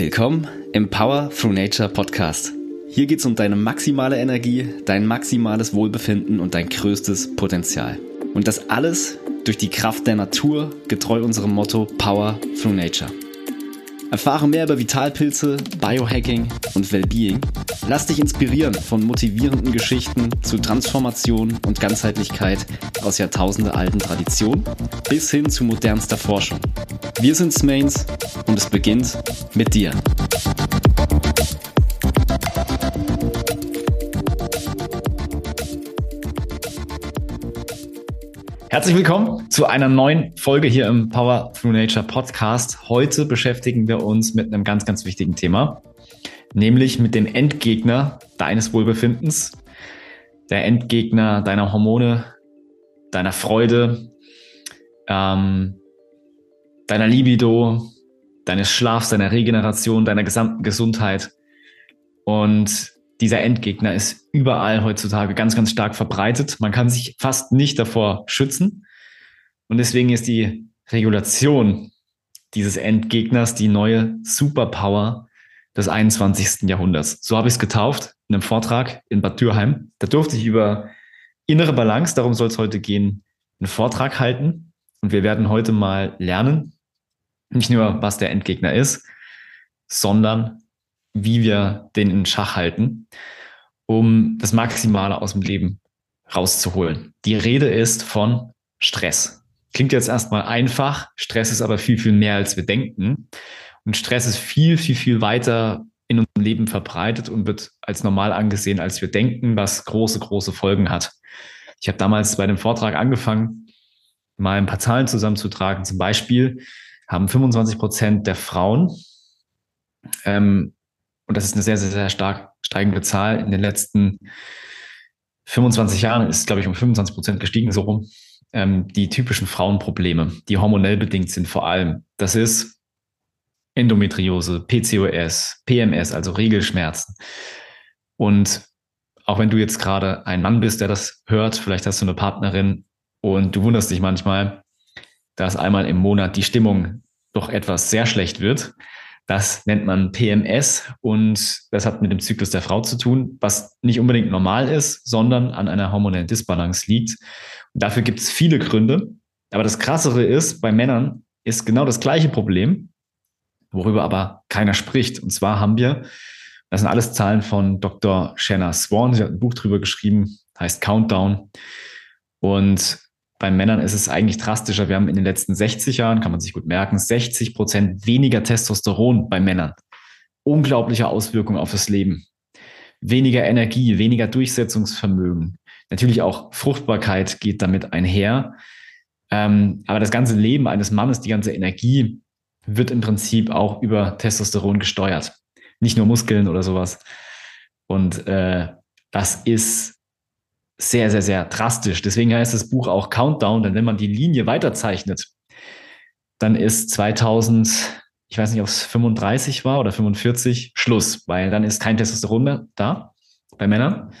Willkommen im Power Through Nature Podcast. Hier geht es um deine maximale Energie, dein maximales Wohlbefinden und dein größtes Potenzial. Und das alles durch die Kraft der Natur, getreu unserem Motto Power Through Nature. Erfahre mehr über Vitalpilze, Biohacking und Wellbeing. Lass dich inspirieren von motivierenden Geschichten zu Transformation und Ganzheitlichkeit aus jahrtausendealten Traditionen bis hin zu modernster Forschung. Wir sind Smains und es beginnt mit dir. Herzlich willkommen zu einer neuen Folge hier im Power Through Nature Podcast. Heute beschäftigen wir uns mit einem ganz, ganz wichtigen Thema, nämlich mit dem Endgegner deines Wohlbefindens, der Endgegner deiner Hormone, deiner Freude, ähm, deiner Libido, deines Schlafs, deiner Regeneration, deiner gesamten Gesundheit. Und dieser Endgegner ist überall heutzutage ganz, ganz stark verbreitet. Man kann sich fast nicht davor schützen. Und deswegen ist die Regulation dieses Endgegners die neue Superpower des 21. Jahrhunderts. So habe ich es getauft in einem Vortrag in Bad Dürheim. Da durfte ich über innere Balance, darum soll es heute gehen, einen Vortrag halten. Und wir werden heute mal lernen, nicht nur, was der Endgegner ist, sondern wie wir den in Schach halten, um das Maximale aus dem Leben rauszuholen. Die Rede ist von Stress. Klingt jetzt erstmal einfach, Stress ist aber viel, viel mehr, als wir denken. Und Stress ist viel, viel, viel weiter in unserem Leben verbreitet und wird als normal angesehen, als wir denken, was große, große Folgen hat. Ich habe damals bei dem Vortrag angefangen, mal ein paar Zahlen zusammenzutragen. Zum Beispiel haben 25 Prozent der Frauen ähm, und das ist eine sehr, sehr, sehr stark steigende Zahl. In den letzten 25 Jahren ist, glaube ich, um 25 Prozent gestiegen, so rum. Ähm, die typischen Frauenprobleme, die hormonell bedingt sind vor allem. Das ist Endometriose, PCOS, PMS, also Regelschmerzen. Und auch wenn du jetzt gerade ein Mann bist, der das hört, vielleicht hast du eine Partnerin und du wunderst dich manchmal, dass einmal im Monat die Stimmung doch etwas sehr schlecht wird, das nennt man PMS und das hat mit dem Zyklus der Frau zu tun, was nicht unbedingt normal ist, sondern an einer hormonellen Disbalance liegt. Und dafür gibt es viele Gründe. Aber das Krassere ist, bei Männern ist genau das gleiche Problem, worüber aber keiner spricht. Und zwar haben wir, das sind alles Zahlen von Dr. Shanna Swan, sie hat ein Buch drüber geschrieben, heißt Countdown. Und bei Männern ist es eigentlich drastischer. Wir haben in den letzten 60 Jahren, kann man sich gut merken, 60 Prozent weniger Testosteron bei Männern. Unglaubliche Auswirkungen auf das Leben. Weniger Energie, weniger Durchsetzungsvermögen. Natürlich auch Fruchtbarkeit geht damit einher. Ähm, aber das ganze Leben eines Mannes, die ganze Energie wird im Prinzip auch über Testosteron gesteuert. Nicht nur Muskeln oder sowas. Und äh, das ist sehr, sehr, sehr drastisch. Deswegen heißt das Buch auch Countdown, denn wenn man die Linie weiterzeichnet, dann ist 2000, ich weiß nicht, ob es 35 war oder 45, Schluss, weil dann ist kein Testosteron mehr da bei Männern.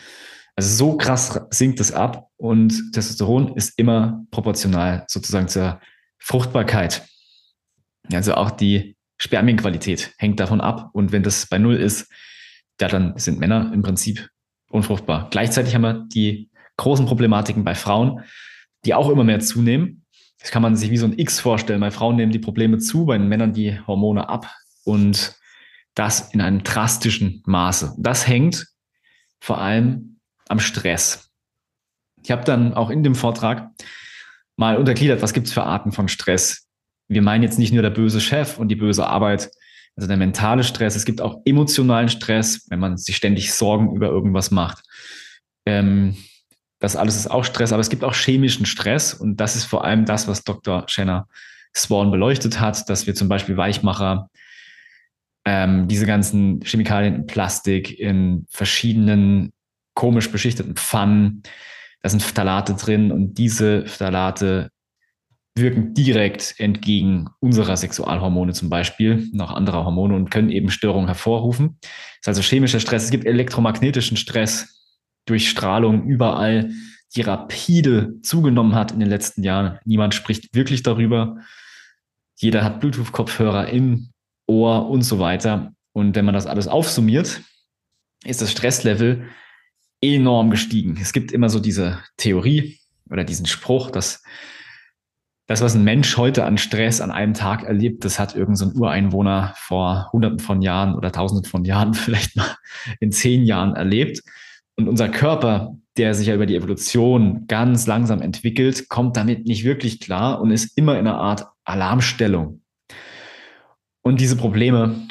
Also so krass sinkt es ab und Testosteron ist immer proportional sozusagen zur Fruchtbarkeit. Also auch die Spermienqualität hängt davon ab und wenn das bei Null ist, ja, dann sind Männer im Prinzip unfruchtbar. Gleichzeitig haben wir die großen Problematiken bei Frauen, die auch immer mehr zunehmen. Das kann man sich wie so ein X vorstellen. Bei Frauen nehmen die Probleme zu, bei den Männern die Hormone ab und das in einem drastischen Maße. Das hängt vor allem am Stress. Ich habe dann auch in dem Vortrag mal untergliedert, was gibt es für Arten von Stress. Wir meinen jetzt nicht nur der böse Chef und die böse Arbeit, also der mentale Stress. Es gibt auch emotionalen Stress, wenn man sich ständig Sorgen über irgendwas macht. Ähm, das alles ist auch Stress, aber es gibt auch chemischen Stress und das ist vor allem das, was Dr. Shanna Swan beleuchtet hat, dass wir zum Beispiel Weichmacher, ähm, diese ganzen Chemikalien in Plastik, in verschiedenen komisch beschichteten Pfannen, da sind Phthalate drin und diese Phthalate wirken direkt entgegen unserer Sexualhormone zum Beispiel, noch anderer Hormone und können eben Störungen hervorrufen. Das ist also chemischer Stress. Es gibt elektromagnetischen Stress, durch Strahlung überall, die rapide zugenommen hat in den letzten Jahren. Niemand spricht wirklich darüber. Jeder hat Bluetooth-Kopfhörer im Ohr und so weiter. Und wenn man das alles aufsummiert, ist das Stresslevel enorm gestiegen. Es gibt immer so diese Theorie oder diesen Spruch, dass das, was ein Mensch heute an Stress an einem Tag erlebt, das hat irgendein so Ureinwohner vor hunderten von Jahren oder tausenden von Jahren vielleicht mal in zehn Jahren erlebt. Und unser Körper, der sich ja über die Evolution ganz langsam entwickelt, kommt damit nicht wirklich klar und ist immer in einer Art Alarmstellung. Und diese Probleme,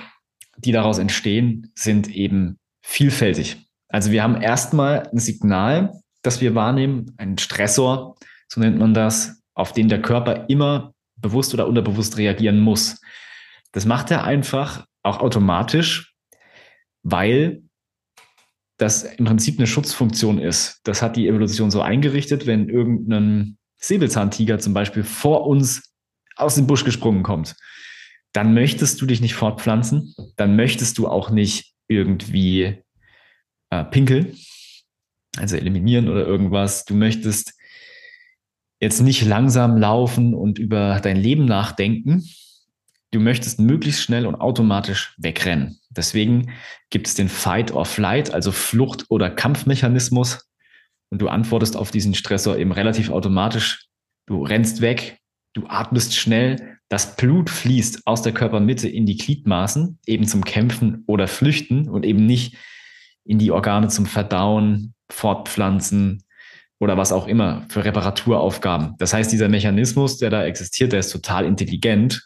die daraus entstehen, sind eben vielfältig. Also wir haben erstmal ein Signal, das wir wahrnehmen, ein Stressor, so nennt man das, auf den der Körper immer bewusst oder unterbewusst reagieren muss. Das macht er einfach auch automatisch, weil das im Prinzip eine Schutzfunktion ist. Das hat die Evolution so eingerichtet, wenn irgendein Säbelzahntiger zum Beispiel vor uns aus dem Busch gesprungen kommt, dann möchtest du dich nicht fortpflanzen, dann möchtest du auch nicht irgendwie äh, pinkeln, also eliminieren oder irgendwas. Du möchtest jetzt nicht langsam laufen und über dein Leben nachdenken. Du möchtest möglichst schnell und automatisch wegrennen. Deswegen gibt es den Fight or Flight, also Flucht- oder Kampfmechanismus. Und du antwortest auf diesen Stressor eben relativ automatisch. Du rennst weg, du atmest schnell, das Blut fließt aus der Körpermitte in die Gliedmaßen, eben zum Kämpfen oder Flüchten und eben nicht in die Organe zum Verdauen, Fortpflanzen oder was auch immer für Reparaturaufgaben. Das heißt, dieser Mechanismus, der da existiert, der ist total intelligent.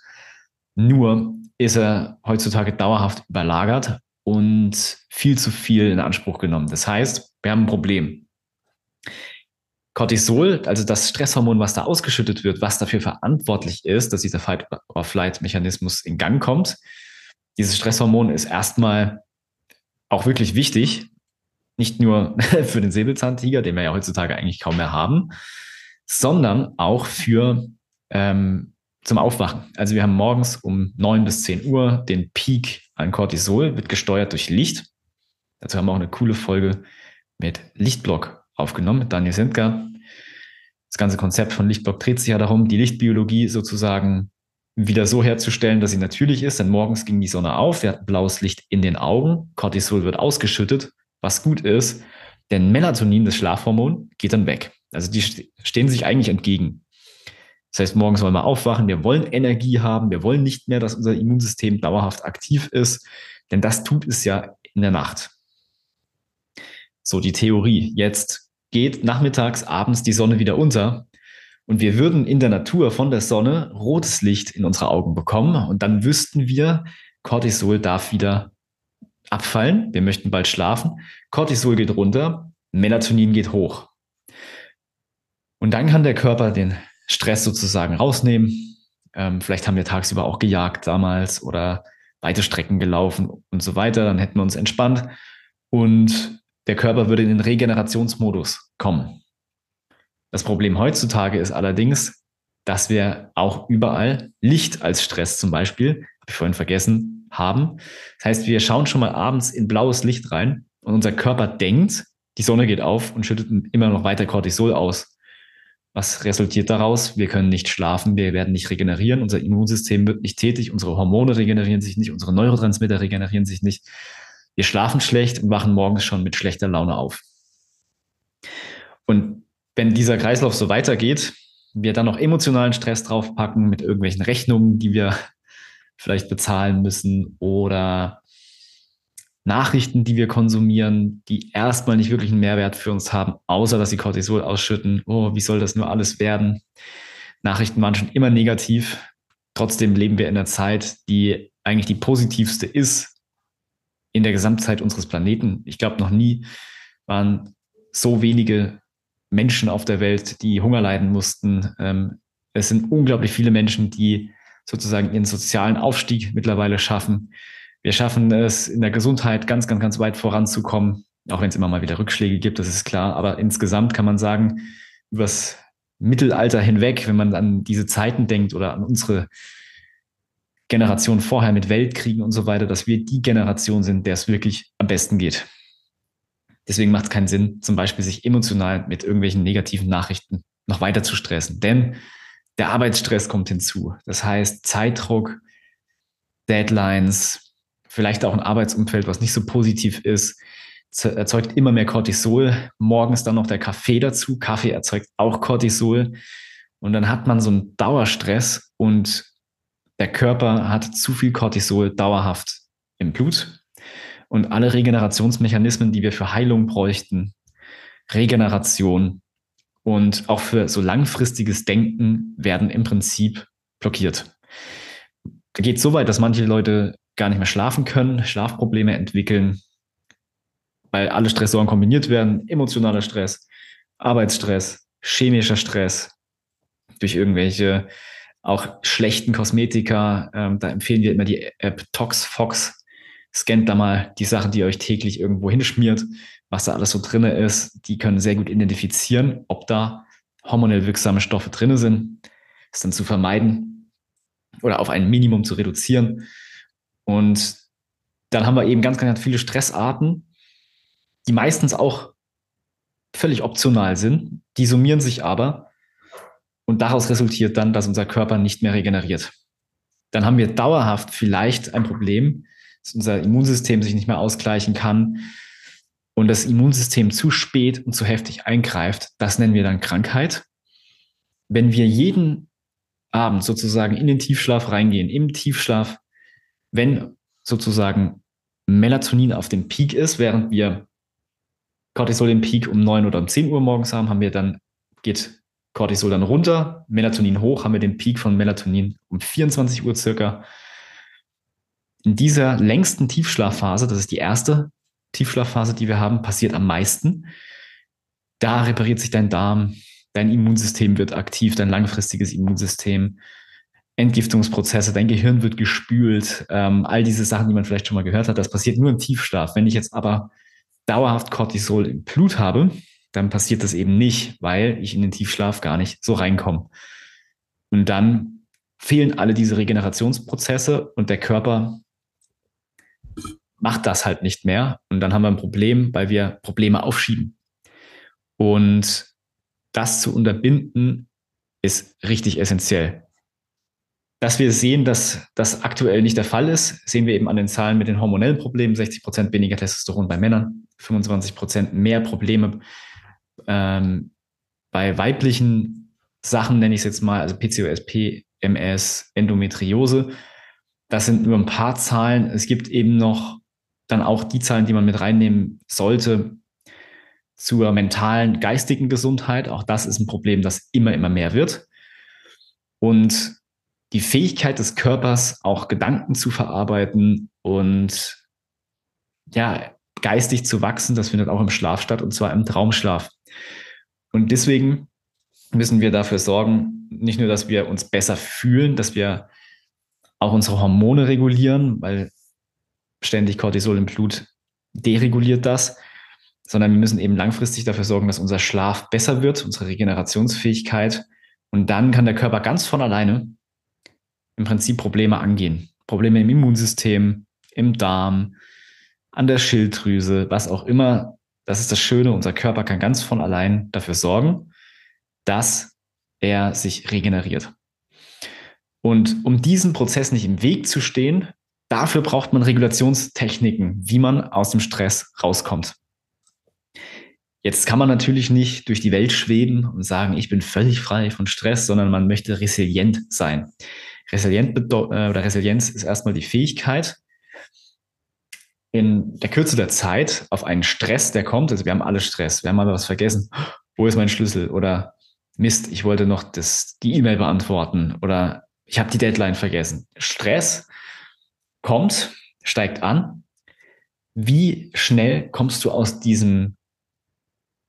Nur ist er heutzutage dauerhaft überlagert und viel zu viel in Anspruch genommen. Das heißt, wir haben ein Problem. Cortisol, also das Stresshormon, was da ausgeschüttet wird, was dafür verantwortlich ist, dass dieser Fight-or-Flight-Mechanismus in Gang kommt. Dieses Stresshormon ist erstmal auch wirklich wichtig, nicht nur für den Säbelzahntiger, den wir ja heutzutage eigentlich kaum mehr haben, sondern auch für ähm, zum Aufwachen. Also wir haben morgens um neun bis zehn Uhr den Peak an Cortisol, wird gesteuert durch Licht. Dazu haben wir auch eine coole Folge mit Lichtblock aufgenommen, mit Daniel Sendker. Das ganze Konzept von Lichtblock dreht sich ja darum, die Lichtbiologie sozusagen wieder so herzustellen, dass sie natürlich ist. Denn morgens ging die Sonne auf, wir hatten blaues Licht in den Augen, Cortisol wird ausgeschüttet, was gut ist, denn Melatonin, das Schlafhormon, geht dann weg. Also die stehen sich eigentlich entgegen. Das heißt, morgens wollen wir aufwachen, wir wollen Energie haben, wir wollen nicht mehr, dass unser Immunsystem dauerhaft aktiv ist, denn das tut es ja in der Nacht. So die Theorie. Jetzt geht nachmittags, abends die Sonne wieder unter und wir würden in der Natur von der Sonne rotes Licht in unsere Augen bekommen und dann wüssten wir, Cortisol darf wieder abfallen. Wir möchten bald schlafen. Cortisol geht runter, Melatonin geht hoch. Und dann kann der Körper den Stress sozusagen rausnehmen. Ähm, vielleicht haben wir tagsüber auch gejagt damals oder weite Strecken gelaufen und so weiter. Dann hätten wir uns entspannt und der Körper würde in den Regenerationsmodus kommen. Das Problem heutzutage ist allerdings, dass wir auch überall Licht als Stress zum Beispiel, habe ich vorhin vergessen, haben. Das heißt, wir schauen schon mal abends in blaues Licht rein und unser Körper denkt, die Sonne geht auf und schüttet immer noch weiter Cortisol aus. Was resultiert daraus? Wir können nicht schlafen, wir werden nicht regenerieren, unser Immunsystem wird nicht tätig, unsere Hormone regenerieren sich nicht, unsere Neurotransmitter regenerieren sich nicht. Wir schlafen schlecht und wachen morgens schon mit schlechter Laune auf. Und wenn dieser Kreislauf so weitergeht, wir dann noch emotionalen Stress draufpacken mit irgendwelchen Rechnungen, die wir vielleicht bezahlen müssen oder Nachrichten, die wir konsumieren, die erstmal nicht wirklich einen Mehrwert für uns haben, außer dass sie Cortisol ausschütten. Oh, wie soll das nur alles werden? Nachrichten waren schon immer negativ. Trotzdem leben wir in einer Zeit, die eigentlich die positivste ist in der Gesamtzeit unseres Planeten. Ich glaube, noch nie waren so wenige Menschen auf der Welt, die Hunger leiden mussten. Ähm, es sind unglaublich viele Menschen, die sozusagen ihren sozialen Aufstieg mittlerweile schaffen. Wir schaffen es in der Gesundheit ganz, ganz, ganz weit voranzukommen, auch wenn es immer mal wieder Rückschläge gibt, das ist klar. Aber insgesamt kann man sagen, übers Mittelalter hinweg, wenn man an diese Zeiten denkt oder an unsere Generation vorher mit Weltkriegen und so weiter, dass wir die Generation sind, der es wirklich am besten geht. Deswegen macht es keinen Sinn, zum Beispiel sich emotional mit irgendwelchen negativen Nachrichten noch weiter zu stressen. Denn der Arbeitsstress kommt hinzu. Das heißt, Zeitdruck, Deadlines, vielleicht auch ein Arbeitsumfeld, was nicht so positiv ist, erzeugt immer mehr Cortisol. Morgens dann noch der Kaffee dazu. Kaffee erzeugt auch Cortisol. Und dann hat man so einen Dauerstress und der Körper hat zu viel Cortisol dauerhaft im Blut. Und alle Regenerationsmechanismen, die wir für Heilung bräuchten, Regeneration und auch für so langfristiges Denken werden im Prinzip blockiert. Da geht so weit, dass manche Leute gar nicht mehr schlafen können, Schlafprobleme entwickeln, weil alle Stressoren kombiniert werden. Emotionaler Stress, Arbeitsstress, chemischer Stress durch irgendwelche auch schlechten Kosmetika. Ähm, da empfehlen wir immer die App ToxFox. Scannt da mal die Sachen, die ihr euch täglich irgendwo hinschmiert, was da alles so drin ist. Die können sehr gut identifizieren, ob da hormonell wirksame Stoffe drin sind. Das dann zu vermeiden oder auf ein Minimum zu reduzieren. Und dann haben wir eben ganz, ganz viele Stressarten, die meistens auch völlig optional sind. Die summieren sich aber und daraus resultiert dann, dass unser Körper nicht mehr regeneriert. Dann haben wir dauerhaft vielleicht ein Problem, dass unser Immunsystem sich nicht mehr ausgleichen kann und das Immunsystem zu spät und zu heftig eingreift. Das nennen wir dann Krankheit. Wenn wir jeden Abend sozusagen in den Tiefschlaf reingehen, im Tiefschlaf, wenn sozusagen Melatonin auf dem Peak ist, während wir Cortisol den Peak um 9 oder um 10 Uhr morgens haben, haben wir dann, geht Cortisol dann runter, Melatonin hoch, haben wir den Peak von Melatonin um 24 Uhr circa. In dieser längsten Tiefschlafphase, das ist die erste Tiefschlafphase, die wir haben, passiert am meisten. Da repariert sich dein Darm, dein Immunsystem wird aktiv, dein langfristiges Immunsystem, Entgiftungsprozesse, dein Gehirn wird gespült, ähm, all diese Sachen, die man vielleicht schon mal gehört hat, das passiert nur im Tiefschlaf. Wenn ich jetzt aber dauerhaft Cortisol im Blut habe, dann passiert das eben nicht, weil ich in den Tiefschlaf gar nicht so reinkomme. Und dann fehlen alle diese Regenerationsprozesse und der Körper macht das halt nicht mehr. Und dann haben wir ein Problem, weil wir Probleme aufschieben. Und das zu unterbinden ist richtig essentiell. Dass wir sehen, dass das aktuell nicht der Fall ist, sehen wir eben an den Zahlen mit den hormonellen Problemen. 60 Prozent weniger Testosteron bei Männern, 25 Prozent mehr Probleme ähm, bei weiblichen Sachen, nenne ich es jetzt mal, also PCOS, PMS, Endometriose. Das sind nur ein paar Zahlen. Es gibt eben noch dann auch die Zahlen, die man mit reinnehmen sollte zur mentalen, geistigen Gesundheit. Auch das ist ein Problem, das immer, immer mehr wird. Und die Fähigkeit des Körpers, auch Gedanken zu verarbeiten und ja, geistig zu wachsen, das findet auch im Schlaf statt und zwar im Traumschlaf. Und deswegen müssen wir dafür sorgen, nicht nur, dass wir uns besser fühlen, dass wir auch unsere Hormone regulieren, weil ständig Cortisol im Blut dereguliert das, sondern wir müssen eben langfristig dafür sorgen, dass unser Schlaf besser wird, unsere Regenerationsfähigkeit. Und dann kann der Körper ganz von alleine im Prinzip Probleme angehen. Probleme im Immunsystem, im Darm, an der Schilddrüse, was auch immer. Das ist das Schöne, unser Körper kann ganz von allein dafür sorgen, dass er sich regeneriert. Und um diesem Prozess nicht im Weg zu stehen, dafür braucht man Regulationstechniken, wie man aus dem Stress rauskommt. Jetzt kann man natürlich nicht durch die Welt schweben und sagen, ich bin völlig frei von Stress, sondern man möchte resilient sein. Resilient äh, oder Resilienz ist erstmal die Fähigkeit, in der Kürze der Zeit auf einen Stress, der kommt, also wir haben alle Stress, wir haben aber was vergessen, wo ist mein Schlüssel oder Mist, ich wollte noch das, die E-Mail beantworten oder ich habe die Deadline vergessen. Stress kommt, steigt an. Wie schnell kommst du aus diesem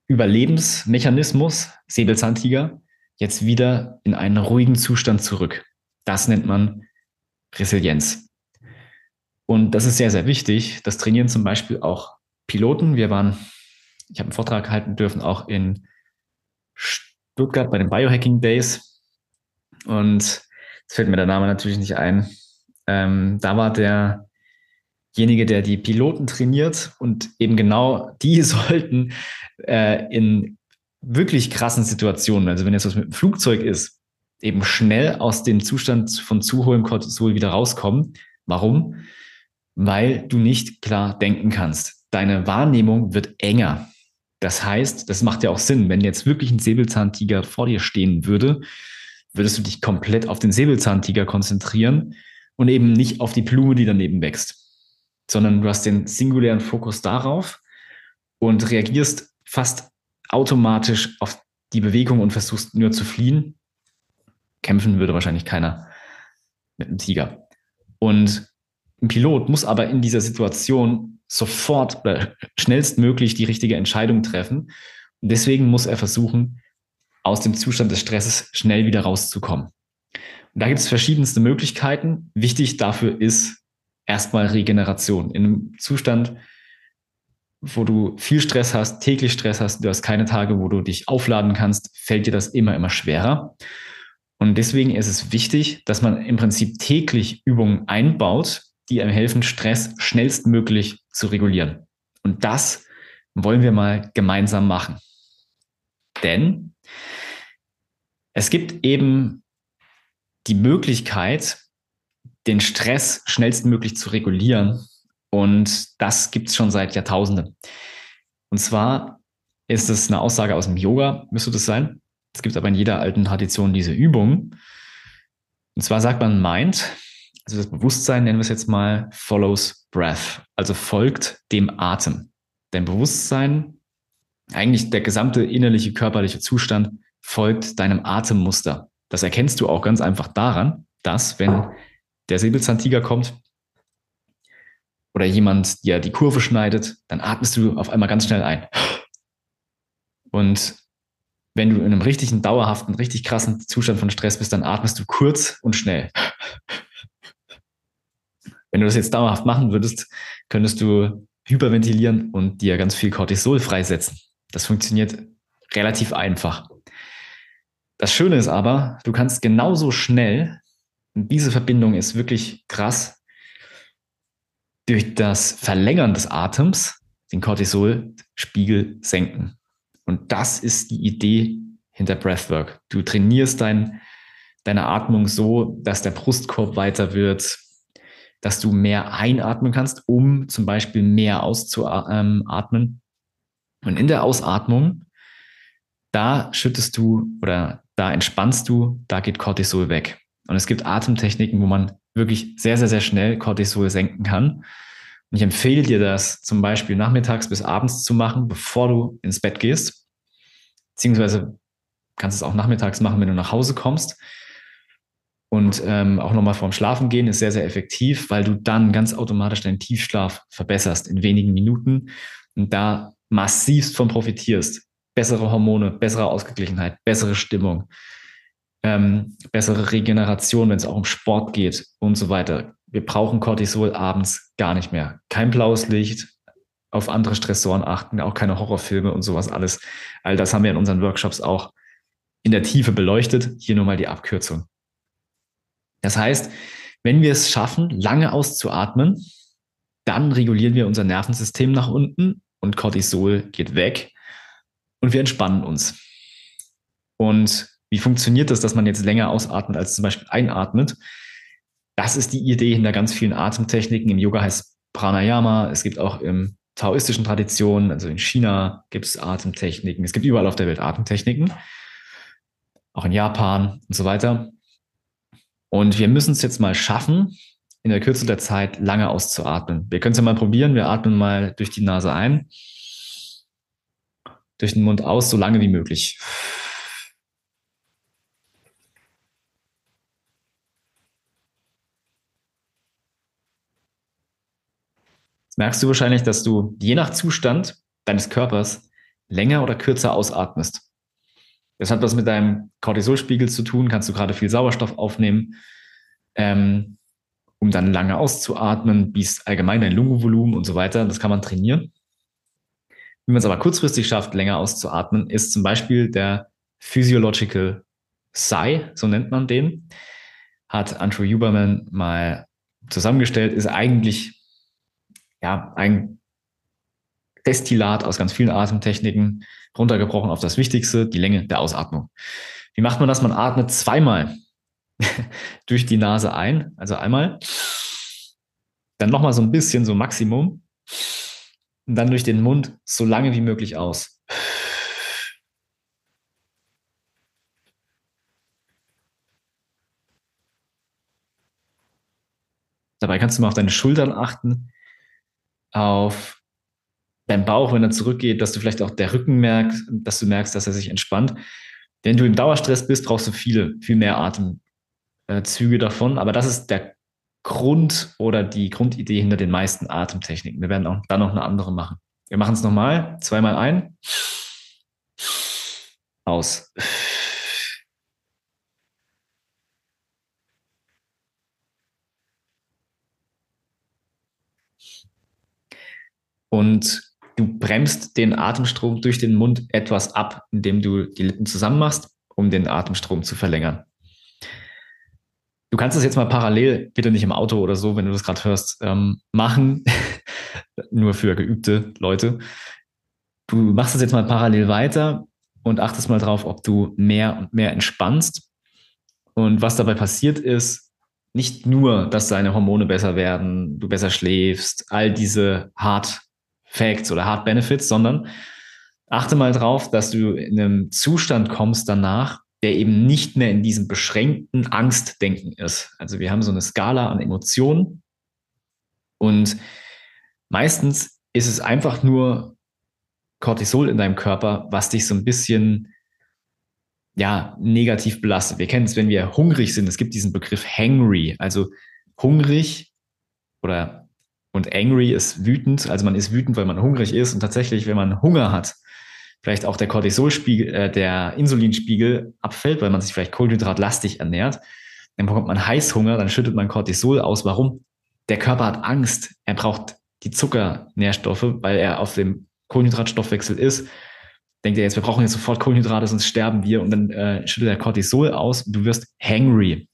Überlebensmechanismus, Säbelzahntiger, jetzt wieder in einen ruhigen Zustand zurück? Das nennt man Resilienz. Und das ist sehr, sehr wichtig. Das trainieren zum Beispiel auch Piloten. Wir waren, ich habe einen Vortrag halten dürfen, auch in Stuttgart bei den Biohacking Days. Und es fällt mir der Name natürlich nicht ein. Ähm, da war derjenige, der die Piloten trainiert und eben genau die sollten äh, in wirklich krassen Situationen, also wenn jetzt was mit dem Flugzeug ist, eben schnell aus dem Zustand von zu hohem Cortisol wieder rauskommen, Warum? Weil du nicht klar denken kannst. Deine Wahrnehmung wird enger. Das heißt, das macht ja auch Sinn, wenn jetzt wirklich ein Säbelzahntiger vor dir stehen würde, würdest du dich komplett auf den Säbelzahntiger konzentrieren und eben nicht auf die Blume, die daneben wächst, sondern du hast den singulären Fokus darauf und reagierst fast automatisch auf die Bewegung und versuchst nur zu fliehen. Kämpfen würde wahrscheinlich keiner mit einem Tiger. Und ein Pilot muss aber in dieser Situation sofort oder schnellstmöglich die richtige Entscheidung treffen. Und deswegen muss er versuchen, aus dem Zustand des Stresses schnell wieder rauszukommen. Da gibt es verschiedenste Möglichkeiten. Wichtig dafür ist erstmal Regeneration. In einem Zustand, wo du viel Stress hast, täglich Stress hast, du hast keine Tage, wo du dich aufladen kannst, fällt dir das immer, immer schwerer. Und deswegen ist es wichtig, dass man im Prinzip täglich Übungen einbaut, die einem helfen, Stress schnellstmöglich zu regulieren. Und das wollen wir mal gemeinsam machen. Denn es gibt eben die Möglichkeit, den Stress schnellstmöglich zu regulieren. Und das gibt es schon seit Jahrtausenden. Und zwar ist es eine Aussage aus dem Yoga, müsste das sein. Es gibt aber in jeder alten Tradition diese Übung. Und zwar sagt man Mind, also das Bewusstsein nennen wir es jetzt mal, follows breath, also folgt dem Atem. Denn Bewusstsein, eigentlich der gesamte innerliche körperliche Zustand, folgt deinem Atemmuster. Das erkennst du auch ganz einfach daran, dass wenn der Säbelzahntiger kommt oder jemand dir die Kurve schneidet, dann atmest du auf einmal ganz schnell ein. Und wenn du in einem richtigen, dauerhaften, richtig krassen Zustand von Stress bist, dann atmest du kurz und schnell. Wenn du das jetzt dauerhaft machen würdest, könntest du hyperventilieren und dir ganz viel Cortisol freisetzen. Das funktioniert relativ einfach. Das Schöne ist aber, du kannst genauso schnell, und diese Verbindung ist wirklich krass, durch das Verlängern des Atems den Cortisolspiegel senken. Und das ist die Idee hinter Breathwork. Du trainierst dein, deine Atmung so, dass der Brustkorb weiter wird, dass du mehr einatmen kannst, um zum Beispiel mehr auszuatmen. Und in der Ausatmung, da schüttest du oder da entspannst du, da geht Cortisol weg. Und es gibt Atemtechniken, wo man wirklich sehr, sehr, sehr schnell Cortisol senken kann. Und ich empfehle dir das zum Beispiel nachmittags bis abends zu machen, bevor du ins Bett gehst. Beziehungsweise kannst du es auch nachmittags machen, wenn du nach Hause kommst. Und ähm, auch nochmal vorm Schlafen gehen ist sehr, sehr effektiv, weil du dann ganz automatisch deinen Tiefschlaf verbesserst in wenigen Minuten und da massivst von profitierst. Bessere Hormone, bessere Ausgeglichenheit, bessere Stimmung, ähm, bessere Regeneration, wenn es auch um Sport geht und so weiter wir brauchen Cortisol abends gar nicht mehr. Kein blaues Licht, auf andere Stressoren achten, auch keine Horrorfilme und sowas alles. All das haben wir in unseren Workshops auch in der Tiefe beleuchtet. Hier nur mal die Abkürzung. Das heißt, wenn wir es schaffen, lange auszuatmen, dann regulieren wir unser Nervensystem nach unten und Cortisol geht weg und wir entspannen uns. Und wie funktioniert das, dass man jetzt länger ausatmet als zum Beispiel einatmet? das ist die Idee hinter ganz vielen Atemtechniken. Im Yoga heißt Pranayama. Es gibt auch im taoistischen Traditionen, also in China gibt es Atemtechniken. Es gibt überall auf der Welt Atemtechniken. Auch in Japan und so weiter. Und wir müssen es jetzt mal schaffen, in der Kürze der Zeit lange auszuatmen. Wir können es ja mal probieren. Wir atmen mal durch die Nase ein, durch den Mund aus, so lange wie möglich. Jetzt merkst du wahrscheinlich, dass du je nach Zustand deines Körpers länger oder kürzer ausatmest. Das hat was mit deinem Cortisolspiegel zu tun. Kannst du gerade viel Sauerstoff aufnehmen, ähm, um dann lange auszuatmen, biest allgemein dein Lungenvolumen und so weiter. Das kann man trainieren. Wie man es aber kurzfristig schafft, länger auszuatmen, ist zum Beispiel der Physiological Sigh, so nennt man den. Hat Andrew Huberman mal zusammengestellt, ist eigentlich ja, ein Destillat aus ganz vielen Atemtechniken, runtergebrochen auf das Wichtigste, die Länge der Ausatmung. Wie macht man das? Man atmet zweimal durch die Nase ein, also einmal dann nochmal so ein bisschen, so Maximum. Und dann durch den Mund so lange wie möglich aus. Dabei kannst du mal auf deine Schultern achten, auf deinen Bauch, wenn er zurückgeht, dass du vielleicht auch der Rücken merkst, dass du merkst, dass er sich entspannt. Wenn du im Dauerstress bist, brauchst du viele, viel mehr Atemzüge davon. Aber das ist der Grund oder die Grundidee hinter den meisten Atemtechniken. Wir werden auch dann noch eine andere machen. Wir machen es nochmal. Zweimal ein. Aus. Und du bremst den Atemstrom durch den Mund etwas ab, indem du die Lippen zusammen machst, um den Atemstrom zu verlängern. Du kannst das jetzt mal parallel, bitte nicht im Auto oder so, wenn du das gerade hörst, ähm, machen. Nur für geübte Leute. Du machst das jetzt mal parallel weiter und achtest mal drauf, ob du mehr und mehr entspannst. Und was dabei passiert ist, nicht nur, dass deine Hormone besser werden, du besser schläfst, all diese Hard Facts oder Hard Benefits, sondern achte mal drauf, dass du in einem Zustand kommst danach, der eben nicht mehr in diesem beschränkten Angstdenken ist. Also wir haben so eine Skala an Emotionen und meistens ist es einfach nur Cortisol in deinem Körper, was dich so ein bisschen ja, negativ belastet. Wir kennen es, wenn wir hungrig sind. Es gibt diesen Begriff hangry, also hungrig oder und angry ist wütend. Also man ist wütend, weil man hungrig ist und tatsächlich, wenn man Hunger hat, vielleicht auch der Cortisolspiegel, äh, der Insulinspiegel abfällt, weil man sich vielleicht kohlenhydratlastig ernährt. Dann bekommt man Heißhunger, dann schüttet man Cortisol aus. Warum? Der Körper hat Angst. Er braucht die Zuckernährstoffe, weil er auf dem Kohlenhydratstoffwechsel ist. Denkt er jetzt, wir brauchen jetzt sofort Kohlenhydrate, sonst sterben wir. Und dann äh, schüttet er Cortisol aus und du wirst hangry.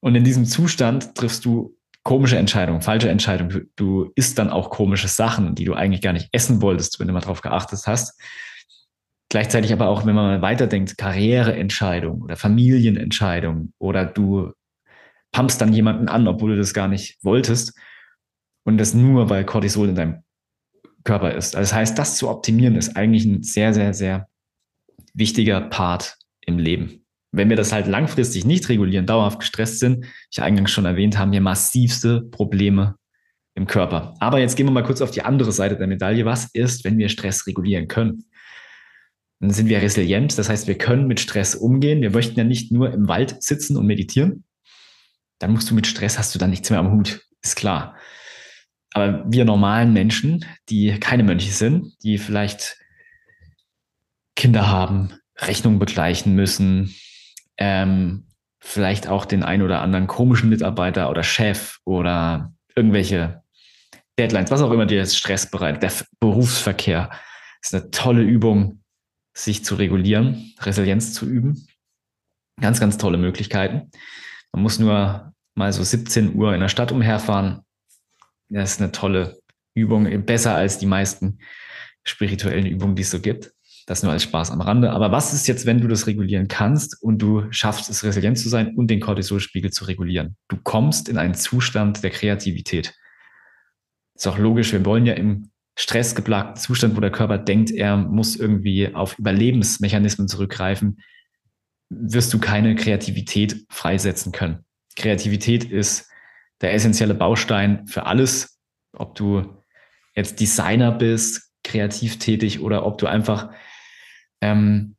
Und in diesem Zustand triffst du komische Entscheidungen, falsche Entscheidungen. Du, du isst dann auch komische Sachen, die du eigentlich gar nicht essen wolltest, wenn du mal drauf geachtet hast. Gleichzeitig aber auch, wenn man mal weiterdenkt, Karriereentscheidung oder Familienentscheidung oder du pumpst dann jemanden an, obwohl du das gar nicht wolltest und das nur, weil Cortisol in deinem Körper ist. Also das heißt, das zu optimieren ist eigentlich ein sehr, sehr, sehr wichtiger Part im Leben. Wenn wir das halt langfristig nicht regulieren, dauerhaft gestresst sind, ich eingangs schon erwähnt, haben wir massivste Probleme im Körper. Aber jetzt gehen wir mal kurz auf die andere Seite der Medaille. Was ist, wenn wir Stress regulieren können? Dann sind wir resilient. Das heißt, wir können mit Stress umgehen. Wir möchten ja nicht nur im Wald sitzen und meditieren. Dann musst du mit Stress, hast du dann nichts mehr am Hut. Ist klar. Aber wir normalen Menschen, die keine Mönche sind, die vielleicht Kinder haben, Rechnungen begleichen müssen, ähm, vielleicht auch den ein oder anderen komischen Mitarbeiter oder Chef oder irgendwelche Deadlines, was auch immer dir jetzt Stress bereitet. Der Berufsverkehr ist eine tolle Übung, sich zu regulieren, Resilienz zu üben. Ganz, ganz tolle Möglichkeiten. Man muss nur mal so 17 Uhr in der Stadt umherfahren. Das ist eine tolle Übung, besser als die meisten spirituellen Übungen, die es so gibt. Das nur als Spaß am Rande. Aber was ist jetzt, wenn du das regulieren kannst und du schaffst es, resilient zu sein und den Cortisolspiegel zu regulieren? Du kommst in einen Zustand der Kreativität. Ist auch logisch, wir wollen ja im stressgeplagten Zustand, wo der Körper denkt, er muss irgendwie auf Überlebensmechanismen zurückgreifen, wirst du keine Kreativität freisetzen können. Kreativität ist der essentielle Baustein für alles, ob du jetzt Designer bist, kreativ tätig oder ob du einfach ähm,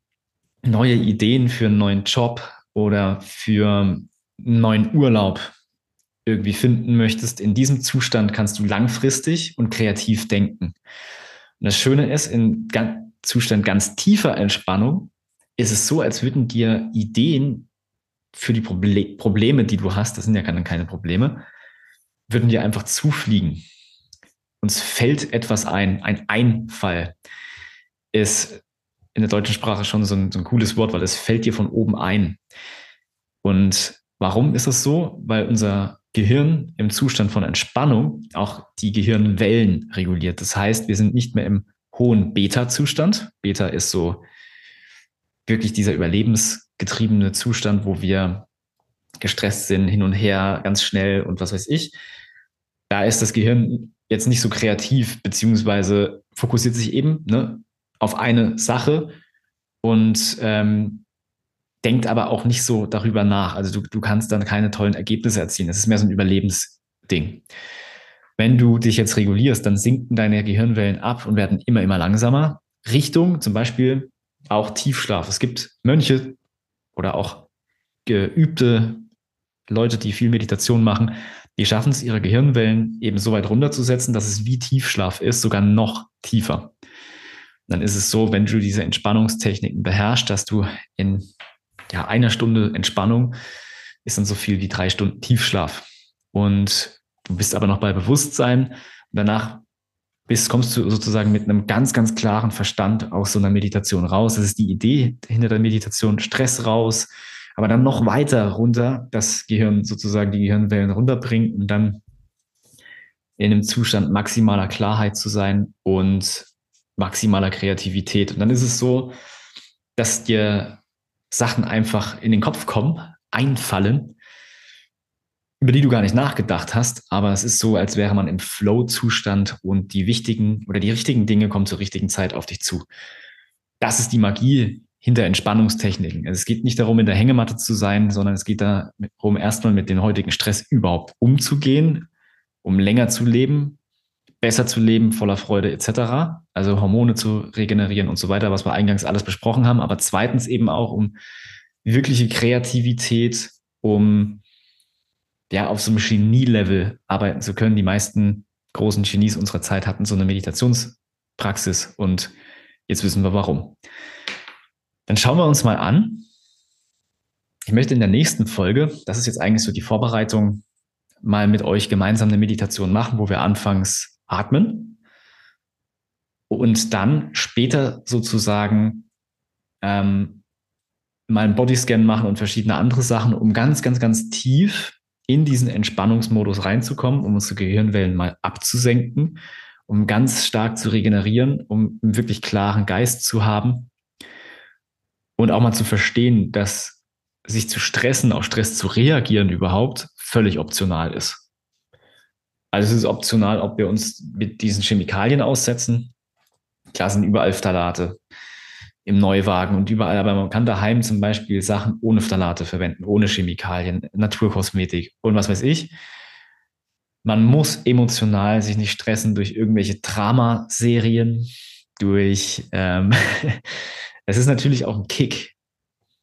neue Ideen für einen neuen Job oder für einen neuen Urlaub irgendwie finden möchtest, in diesem Zustand kannst du langfristig und kreativ denken. Und das Schöne ist, in Zustand ganz tiefer Entspannung ist es so, als würden dir Ideen für die Proble Probleme, die du hast, das sind ja keine, keine Probleme, würden dir einfach zufliegen. Uns fällt etwas ein, ein Einfall ist in der deutschen Sprache schon so ein, so ein cooles Wort, weil es fällt dir von oben ein. Und warum ist das so? Weil unser Gehirn im Zustand von Entspannung auch die Gehirnwellen reguliert. Das heißt, wir sind nicht mehr im hohen Beta-Zustand. Beta ist so wirklich dieser überlebensgetriebene Zustand, wo wir gestresst sind, hin und her, ganz schnell und was weiß ich. da ist das Gehirn jetzt nicht so kreativ, beziehungsweise fokussiert sich eben ne, auf eine Sache und ähm, denkt aber auch nicht so darüber nach. Also du, du kannst dann keine tollen Ergebnisse erzielen. Das ist mehr so ein Überlebensding. Wenn du dich jetzt regulierst, dann sinken deine Gehirnwellen ab und werden immer, immer langsamer. Richtung zum Beispiel auch Tiefschlaf. Es gibt Mönche oder auch geübte Leute, die viel Meditation machen, die schaffen es, ihre Gehirnwellen eben so weit runterzusetzen, dass es wie Tiefschlaf ist, sogar noch tiefer. Dann ist es so, wenn du diese Entspannungstechniken beherrschst, dass du in ja, einer Stunde Entspannung ist dann so viel wie drei Stunden Tiefschlaf. Und du bist aber noch bei Bewusstsein. Danach bist, kommst du sozusagen mit einem ganz, ganz klaren Verstand aus so einer Meditation raus. Das ist die Idee hinter der Meditation. Stress raus, aber dann noch weiter runter, das Gehirn sozusagen die Gehirnwellen runterbringt und dann in einem Zustand maximaler Klarheit zu sein und maximaler Kreativität. Und dann ist es so, dass dir Sachen einfach in den Kopf kommen, einfallen, über die du gar nicht nachgedacht hast, aber es ist so, als wäre man im Flow-Zustand und die wichtigen oder die richtigen Dinge kommen zur richtigen Zeit auf dich zu. Das ist die Magie hinter Entspannungstechniken. Es geht nicht darum, in der Hängematte zu sein, sondern es geht darum, erstmal mit dem heutigen Stress überhaupt umzugehen, um länger zu leben, besser zu leben, voller Freude etc. Also Hormone zu regenerieren und so weiter, was wir eingangs alles besprochen haben. Aber zweitens eben auch um wirkliche Kreativität, um ja auf so einem Genie-Level arbeiten zu können. Die meisten großen Genies unserer Zeit hatten so eine Meditationspraxis und jetzt wissen wir warum. Dann schauen wir uns mal an. Ich möchte in der nächsten Folge, das ist jetzt eigentlich so die Vorbereitung, mal mit euch gemeinsam eine Meditation machen, wo wir anfangs atmen und dann später sozusagen ähm, mal einen Bodyscan machen und verschiedene andere Sachen, um ganz, ganz, ganz tief in diesen Entspannungsmodus reinzukommen, um unsere Gehirnwellen mal abzusenken, um ganz stark zu regenerieren, um einen wirklich klaren Geist zu haben und auch mal zu verstehen, dass sich zu stressen, auf Stress zu reagieren überhaupt völlig optional ist. Also es ist optional, ob wir uns mit diesen Chemikalien aussetzen. Klar sind überall Phthalate im Neuwagen und überall, aber man kann daheim zum Beispiel Sachen ohne Phthalate verwenden, ohne Chemikalien, Naturkosmetik und was weiß ich. Man muss emotional sich nicht stressen durch irgendwelche Dramaserien, durch ähm, Es ist natürlich auch ein Kick,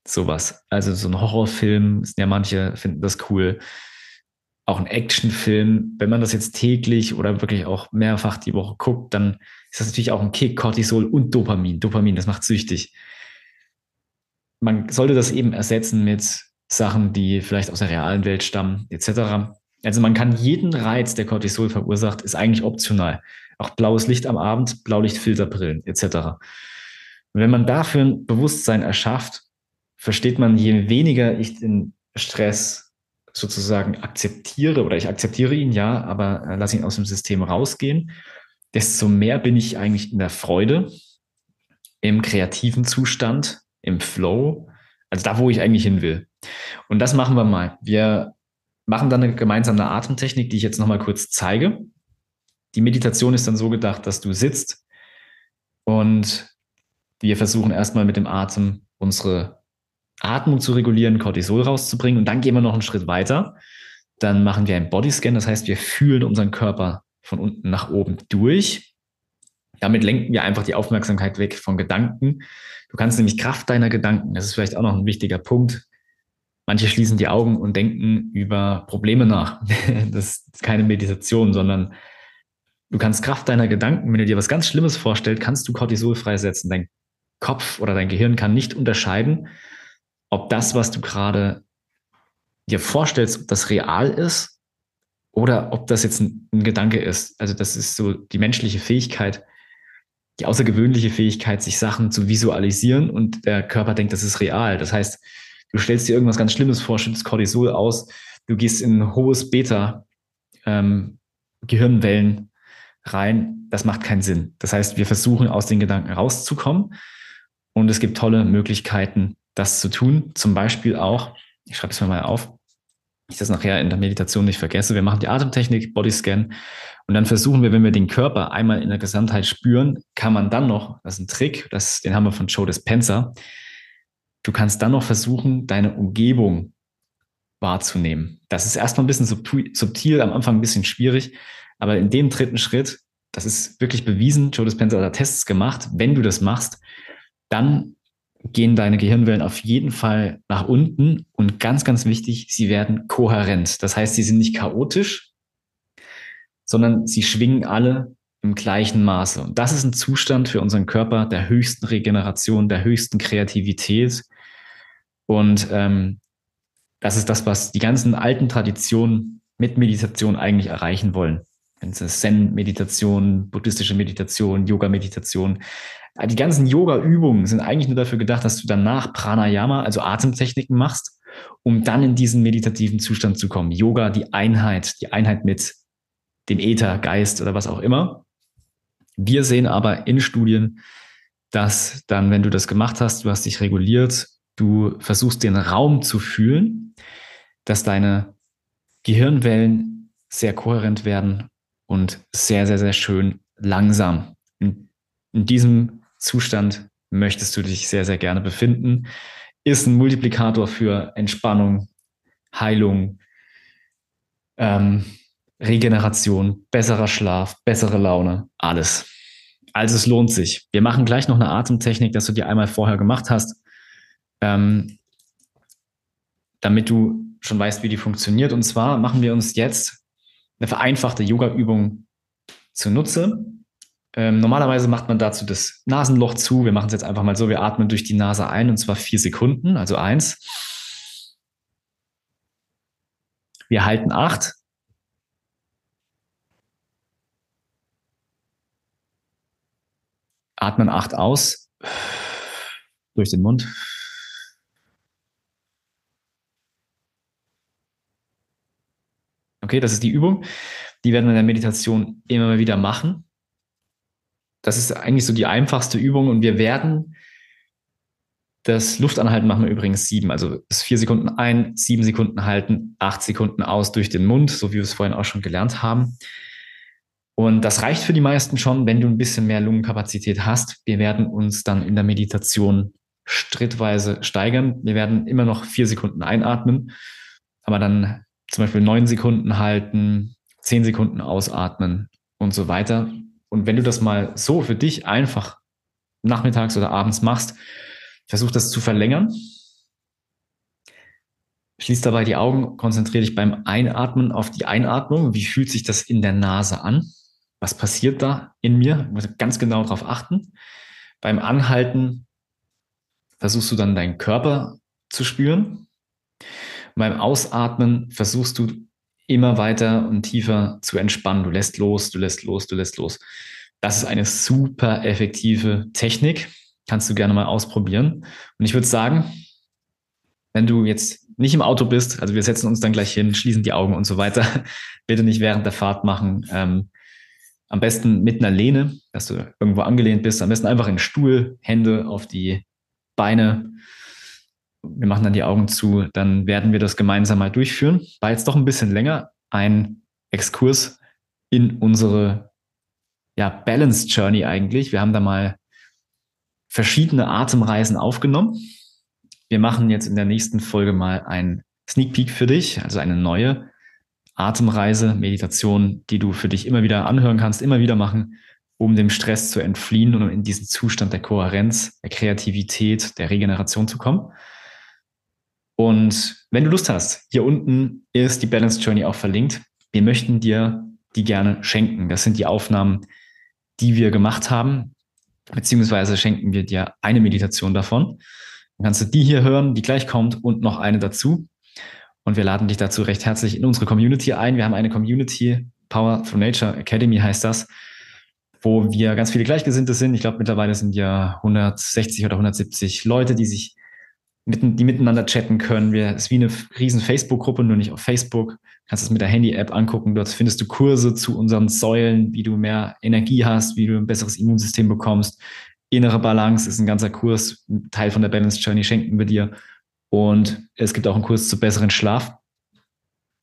sowas. Also so ein Horrorfilm, ja manche finden das cool. Auch ein Actionfilm, wenn man das jetzt täglich oder wirklich auch mehrfach die Woche guckt, dann ist das natürlich auch ein Kick, Cortisol und Dopamin. Dopamin, das macht süchtig. Man sollte das eben ersetzen mit Sachen, die vielleicht aus der realen Welt stammen, etc. Also man kann jeden Reiz, der Cortisol verursacht, ist eigentlich optional. Auch blaues Licht am Abend, Blaulichtfilterbrillen, etc. Und wenn man dafür ein Bewusstsein erschafft, versteht man, je weniger ich den Stress sozusagen akzeptiere oder ich akzeptiere ihn ja, aber äh, lasse ihn aus dem System rausgehen, desto mehr bin ich eigentlich in der Freude, im kreativen Zustand, im Flow, also da, wo ich eigentlich hin will. Und das machen wir mal. Wir machen dann eine gemeinsame Atemtechnik, die ich jetzt nochmal kurz zeige. Die Meditation ist dann so gedacht, dass du sitzt und wir versuchen erstmal mit dem Atem unsere Atmung zu regulieren, Cortisol rauszubringen und dann gehen wir noch einen Schritt weiter. Dann machen wir einen Bodyscan, das heißt, wir fühlen unseren Körper von unten nach oben durch. Damit lenken wir einfach die Aufmerksamkeit weg von Gedanken. Du kannst nämlich Kraft deiner Gedanken, das ist vielleicht auch noch ein wichtiger Punkt. Manche schließen die Augen und denken über Probleme nach. Das ist keine Meditation, sondern du kannst Kraft deiner Gedanken, wenn du dir was ganz Schlimmes vorstellst, kannst du Cortisol freisetzen. Dein Kopf oder dein Gehirn kann nicht unterscheiden, ob das, was du gerade dir vorstellst, ob das real ist oder ob das jetzt ein, ein, Gedanke ist. Also das ist so die menschliche Fähigkeit, die außergewöhnliche Fähigkeit, sich Sachen zu visualisieren und der Körper denkt, das ist real. Das heißt, du stellst dir irgendwas ganz Schlimmes vor, schüttest Cortisol aus, du gehst in ein hohes Beta ähm, Gehirnwellen rein. Das macht keinen Sinn. Das heißt, wir versuchen aus den Gedanken rauszukommen und es gibt tolle Möglichkeiten, das zu tun. Zum Beispiel auch, ich schreibe es mir mal auf, ich das nachher in der Meditation nicht vergesse. Wir machen die Atemtechnik, Bodyscan und dann versuchen wir, wenn wir den Körper einmal in der Gesamtheit spüren, kann man dann noch, das ist ein Trick, das, den haben wir von Joe Dispenza, du kannst dann noch versuchen, deine Umgebung wahrzunehmen. Das ist erstmal ein bisschen subtil, am Anfang ein bisschen schwierig, aber in dem dritten Schritt, das ist wirklich bewiesen, Joe Dispenza hat Tests gemacht, wenn du das machst, dann gehen deine Gehirnwellen auf jeden Fall nach unten und ganz, ganz wichtig, sie werden kohärent. Das heißt, sie sind nicht chaotisch, sondern sie schwingen alle im gleichen Maße. Und das ist ein Zustand für unseren Körper der höchsten Regeneration, der höchsten Kreativität. Und ähm, das ist das, was die ganzen alten Traditionen mit Meditation eigentlich erreichen wollen. Zen-Meditation, buddhistische Meditation, Yoga-Meditation. Die ganzen Yoga-Übungen sind eigentlich nur dafür gedacht, dass du danach Pranayama, also Atemtechniken machst, um dann in diesen meditativen Zustand zu kommen. Yoga, die Einheit, die Einheit mit dem Äther, Geist oder was auch immer. Wir sehen aber in Studien, dass dann, wenn du das gemacht hast, du hast dich reguliert, du versuchst den Raum zu fühlen, dass deine Gehirnwellen sehr kohärent werden und sehr, sehr, sehr schön langsam. In, in diesem Zustand möchtest du dich sehr, sehr gerne befinden. Ist ein Multiplikator für Entspannung, Heilung, ähm, Regeneration, besserer Schlaf, bessere Laune, alles. Also es lohnt sich. Wir machen gleich noch eine Atemtechnik, dass du dir einmal vorher gemacht hast, ähm, damit du schon weißt, wie die funktioniert. Und zwar machen wir uns jetzt eine vereinfachte Yoga-Übung zunutze. Ähm, normalerweise macht man dazu das Nasenloch zu. Wir machen es jetzt einfach mal so. Wir atmen durch die Nase ein und zwar vier Sekunden, also eins. Wir halten acht. Atmen acht aus durch den Mund. Okay, das ist die Übung. Die werden wir in der Meditation immer wieder machen. Das ist eigentlich so die einfachste Übung und wir werden das Luftanhalten machen wir übrigens sieben. Also das vier Sekunden ein, sieben Sekunden halten, acht Sekunden aus durch den Mund, so wie wir es vorhin auch schon gelernt haben. Und das reicht für die meisten schon, wenn du ein bisschen mehr Lungenkapazität hast. Wir werden uns dann in der Meditation schrittweise steigern. Wir werden immer noch vier Sekunden einatmen, aber dann zum Beispiel neun Sekunden halten, zehn Sekunden ausatmen und so weiter. Und wenn du das mal so für dich einfach nachmittags oder abends machst, versuch das zu verlängern. Schließ dabei die Augen, konzentriere dich beim Einatmen auf die Einatmung. Wie fühlt sich das in der Nase an? was passiert da in mir? Ich muss ganz genau darauf achten. Beim Anhalten versuchst du dann deinen Körper zu spüren. Und beim Ausatmen versuchst du immer weiter und tiefer zu entspannen. Du lässt los, du lässt los, du lässt los. Das ist eine super effektive Technik. Kannst du gerne mal ausprobieren. Und ich würde sagen, wenn du jetzt nicht im Auto bist, also wir setzen uns dann gleich hin, schließen die Augen und so weiter, bitte nicht während der Fahrt machen. Ähm, am besten mit einer Lehne, dass du irgendwo angelehnt bist. Am besten einfach in den Stuhl, Hände auf die Beine. Wir machen dann die Augen zu. Dann werden wir das gemeinsam mal durchführen. War jetzt doch ein bisschen länger. Ein Exkurs in unsere ja, Balance Journey eigentlich. Wir haben da mal verschiedene Atemreisen aufgenommen. Wir machen jetzt in der nächsten Folge mal ein Sneak Peek für dich, also eine neue Atemreise, Meditation, die du für dich immer wieder anhören kannst, immer wieder machen, um dem Stress zu entfliehen und um in diesen Zustand der Kohärenz, der Kreativität, der Regeneration zu kommen. Und wenn du Lust hast, hier unten ist die Balance Journey auch verlinkt. Wir möchten dir die gerne schenken. Das sind die Aufnahmen, die wir gemacht haben, beziehungsweise schenken wir dir eine Meditation davon. Dann kannst du die hier hören, die gleich kommt und noch eine dazu. Und wir laden dich dazu recht herzlich in unsere Community ein. Wir haben eine Community, Power Through Nature Academy heißt das, wo wir ganz viele Gleichgesinnte sind. Ich glaube, mittlerweile sind ja 160 oder 170 Leute, die sich mitten, die miteinander chatten können. Wir, es ist wie eine riesen Facebook-Gruppe, nur nicht auf Facebook. Du kannst es mit der Handy-App angucken. Dort findest du Kurse zu unseren Säulen, wie du mehr Energie hast, wie du ein besseres Immunsystem bekommst. Innere Balance ist ein ganzer Kurs. Teil von der Balance Journey schenken wir dir. Und es gibt auch einen Kurs zu besseren Schlaf.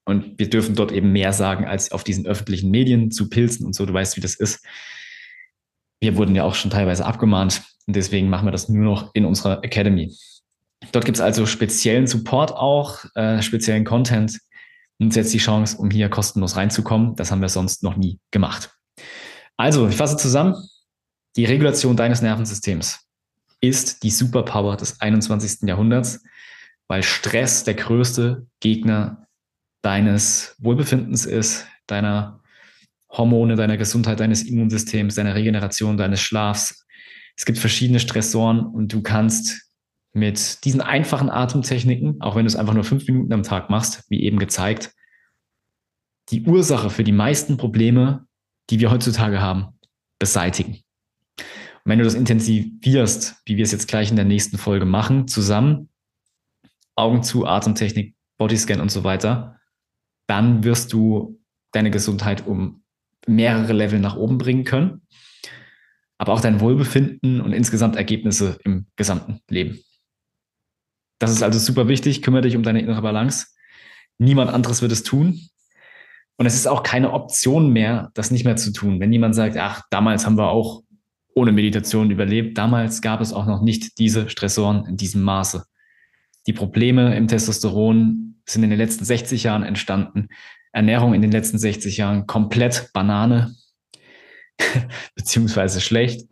Und wir dürfen dort eben mehr sagen als auf diesen öffentlichen Medien zu Pilzen und so. Du weißt, wie das ist. Wir wurden ja auch schon teilweise abgemahnt und deswegen machen wir das nur noch in unserer Academy. Dort gibt es also speziellen Support auch, äh, speziellen Content. Und jetzt die Chance, um hier kostenlos reinzukommen. Das haben wir sonst noch nie gemacht. Also, ich fasse zusammen. Die Regulation deines Nervensystems ist die Superpower des 21. Jahrhunderts, weil Stress der größte Gegner deines Wohlbefindens ist, deiner Hormone, deiner Gesundheit, deines Immunsystems, deiner Regeneration, deines Schlafs. Es gibt verschiedene Stressoren und du kannst mit diesen einfachen Atemtechniken, auch wenn du es einfach nur fünf Minuten am Tag machst, wie eben gezeigt, die Ursache für die meisten Probleme, die wir heutzutage haben, beseitigen. Und wenn du das intensivierst, wie wir es jetzt gleich in der nächsten Folge machen, zusammen, Augen zu, Atemtechnik, Bodyscan und so weiter, dann wirst du deine Gesundheit um mehrere Level nach oben bringen können, aber auch dein Wohlbefinden und insgesamt Ergebnisse im gesamten Leben. Das ist also super wichtig. Kümmere dich um deine innere Balance. Niemand anderes wird es tun. Und es ist auch keine Option mehr, das nicht mehr zu tun. Wenn jemand sagt, ach, damals haben wir auch ohne Meditation überlebt, damals gab es auch noch nicht diese Stressoren in diesem Maße. Die Probleme im Testosteron sind in den letzten 60 Jahren entstanden. Ernährung in den letzten 60 Jahren komplett Banane, beziehungsweise schlecht.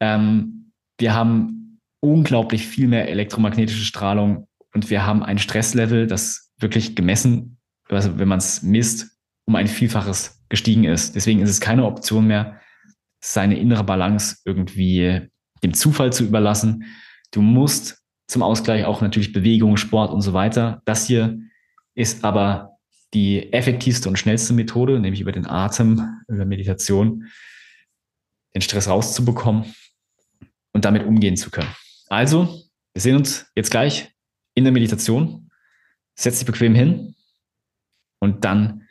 Ähm, wir haben unglaublich viel mehr elektromagnetische Strahlung und wir haben ein Stresslevel, das wirklich gemessen, also wenn man es misst, um ein Vielfaches gestiegen ist. Deswegen ist es keine Option mehr, seine innere Balance irgendwie dem Zufall zu überlassen. Du musst zum Ausgleich auch natürlich Bewegung, Sport und so weiter. Das hier ist aber die effektivste und schnellste Methode, nämlich über den Atem, über Meditation, den Stress rauszubekommen und damit umgehen zu können. Also, wir sehen uns jetzt gleich in der Meditation. Setz dich bequem hin und dann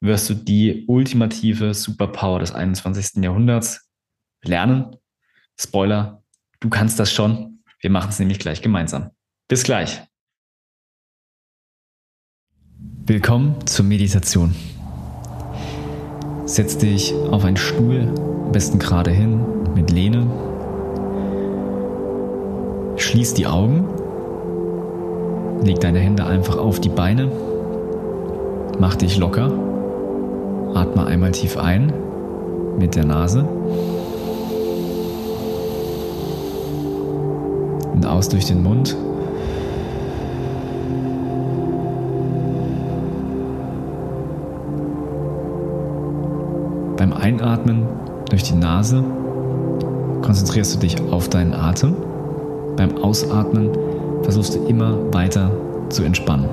wirst du die ultimative Superpower des 21. Jahrhunderts lernen. Spoiler, du kannst das schon. Wir machen es nämlich gleich gemeinsam. Bis gleich. Willkommen zur Meditation. Setz dich auf einen Stuhl, am besten gerade hin, mit Lehne Schließ die Augen, leg deine Hände einfach auf die Beine, mach dich locker, atme einmal tief ein mit der Nase und aus durch den Mund. Beim Einatmen durch die Nase konzentrierst du dich auf deinen Atem. Beim Ausatmen versuchst du immer weiter zu entspannen.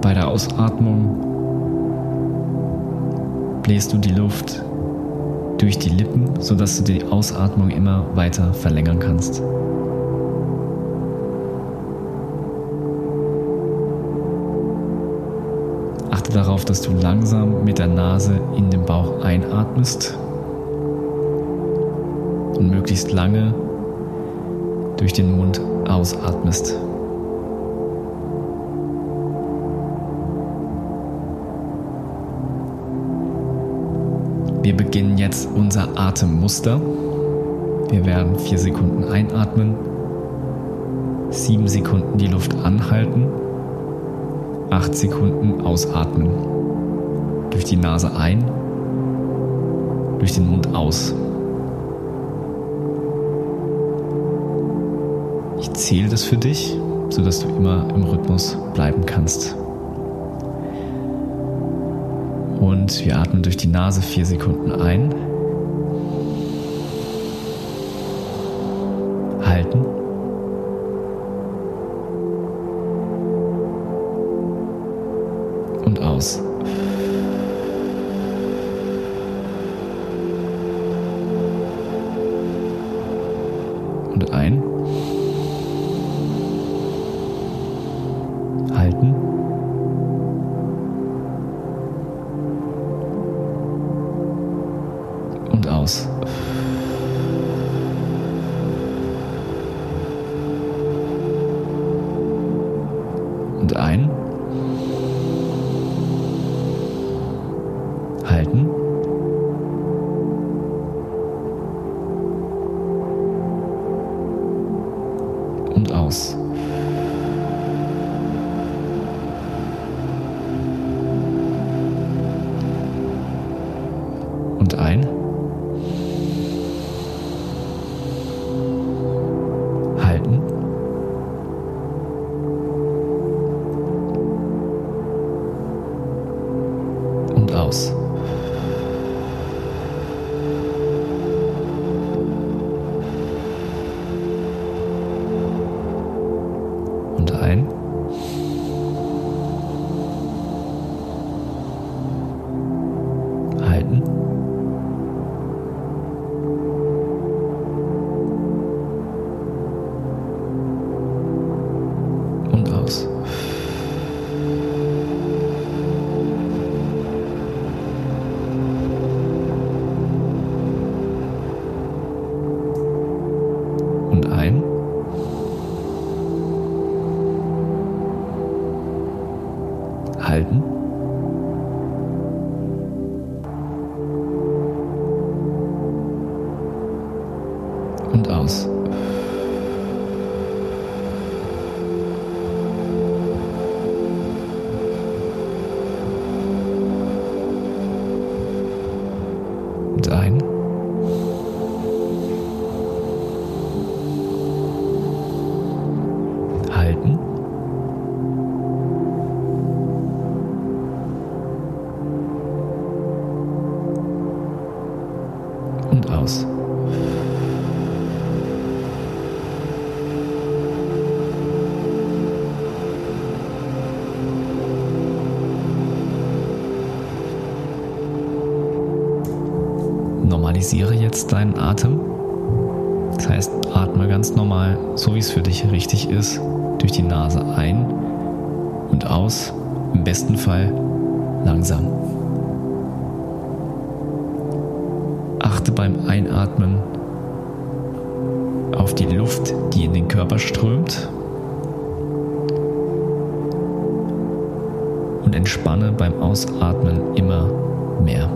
Bei der Ausatmung bläst du die Luft durch die Lippen, sodass du die Ausatmung immer weiter verlängern kannst. Darauf, dass du langsam mit der Nase in den Bauch einatmest und möglichst lange durch den Mund ausatmest. Wir beginnen jetzt unser Atemmuster. Wir werden vier Sekunden einatmen, sieben Sekunden die Luft anhalten 8 Sekunden ausatmen. Durch die Nase ein, durch den Mund aus. Ich zähle das für dich, sodass du immer im Rhythmus bleiben kannst. Und wir atmen durch die Nase 4 Sekunden ein. Ein. Und ein. Ganz normal, so wie es für dich richtig ist, durch die Nase ein und aus, im besten Fall langsam. Achte beim Einatmen auf die Luft, die in den Körper strömt und entspanne beim Ausatmen immer mehr.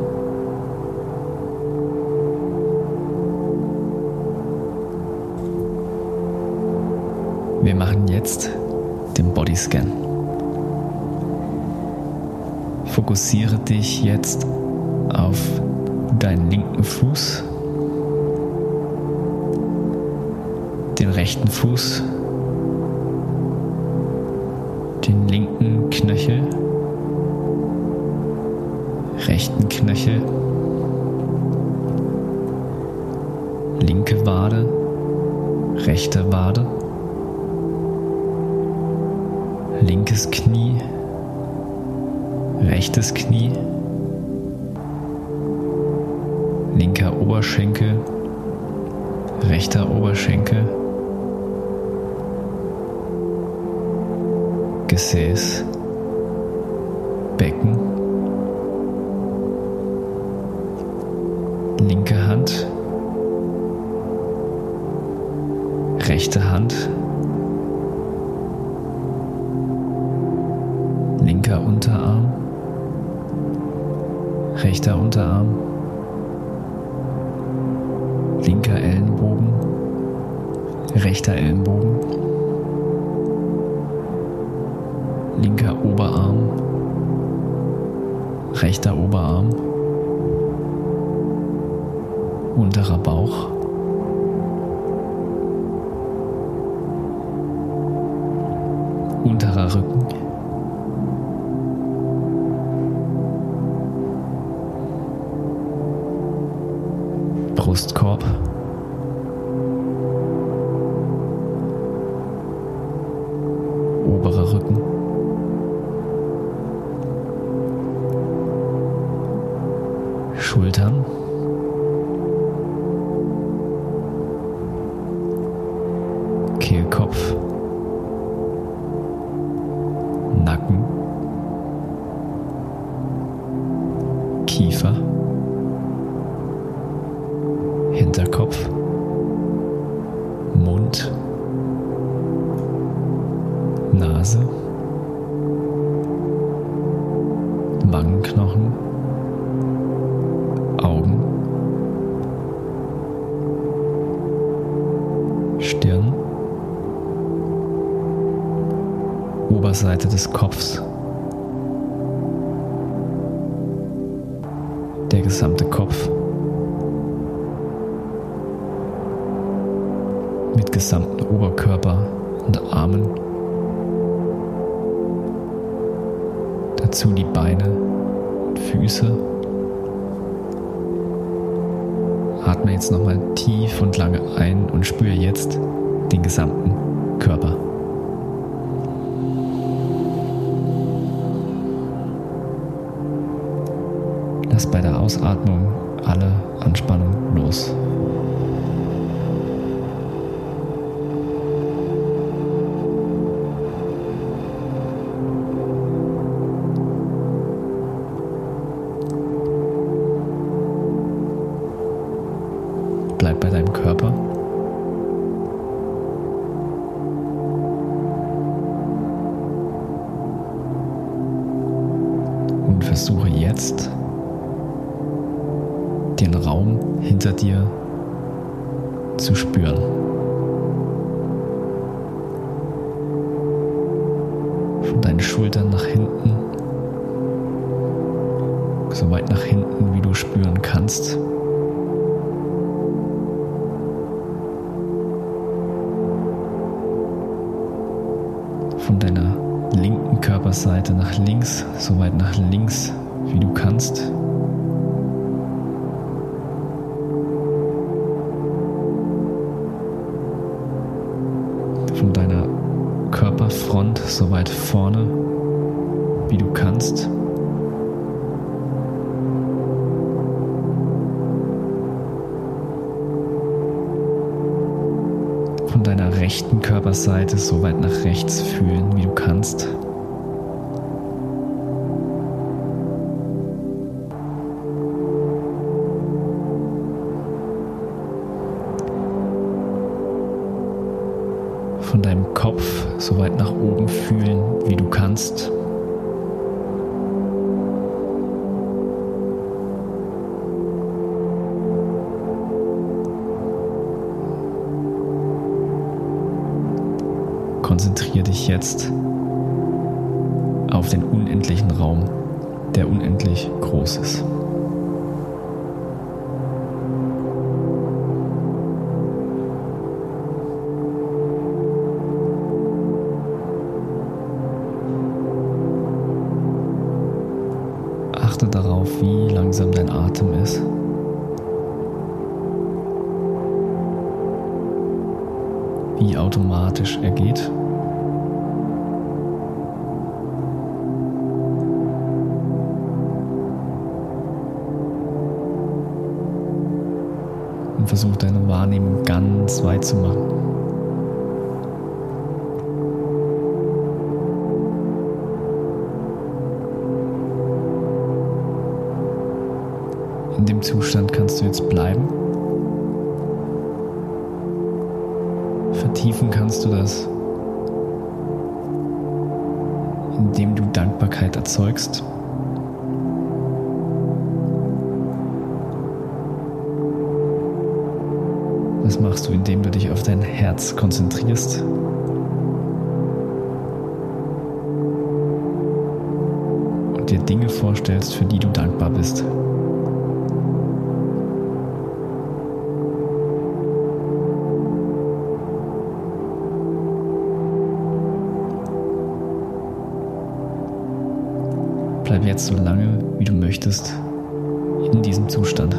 Wir machen jetzt den Bodyscan. Fokussiere dich jetzt auf deinen linken Fuß, den rechten Fuß, den linken Knöchel, rechten Knöchel, linke Wade, rechte Wade, linkes Knie, rechtes Knie, linker Oberschenkel, rechter Oberschenkel, Gesäß, Becken, linke Hand, rechte Hand, Unterarm, rechter Unterarm, linker Ellenbogen, rechter Ellenbogen, linker Oberarm, rechter Oberarm, unterer Bauch, unterer Rücken. Nase, Wangenknochen, Augen, Stirn, Oberseite des Kopfs, der gesamte Kopf. mit gesamten Oberkörper und Armen. Dazu die Beine und Füße. Atme jetzt nochmal tief und lange ein und spüre jetzt den gesamten Körper. Lass bei der Ausatmung alle Anspannung los. Kannst. Von deiner linken Körperseite nach links, so weit nach links, wie du kannst. Von deiner Körperfront so weit vorne, wie du kannst. Rechten Körperseite so weit nach rechts fühlen, wie du kannst. Von deinem Kopf so weit nach oben Jetzt auf den unendlichen Raum, der unendlich groß ist. Und versuch deine Wahrnehmung ganz weit zu machen. In dem Zustand kannst du jetzt bleiben. Vertiefen kannst du das, indem du Dankbarkeit erzeugst. Das machst du, indem du dich auf dein Herz konzentrierst. Und dir Dinge vorstellst, für die du dankbar bist. Bleib jetzt so lange, wie du möchtest, in diesem Zustand.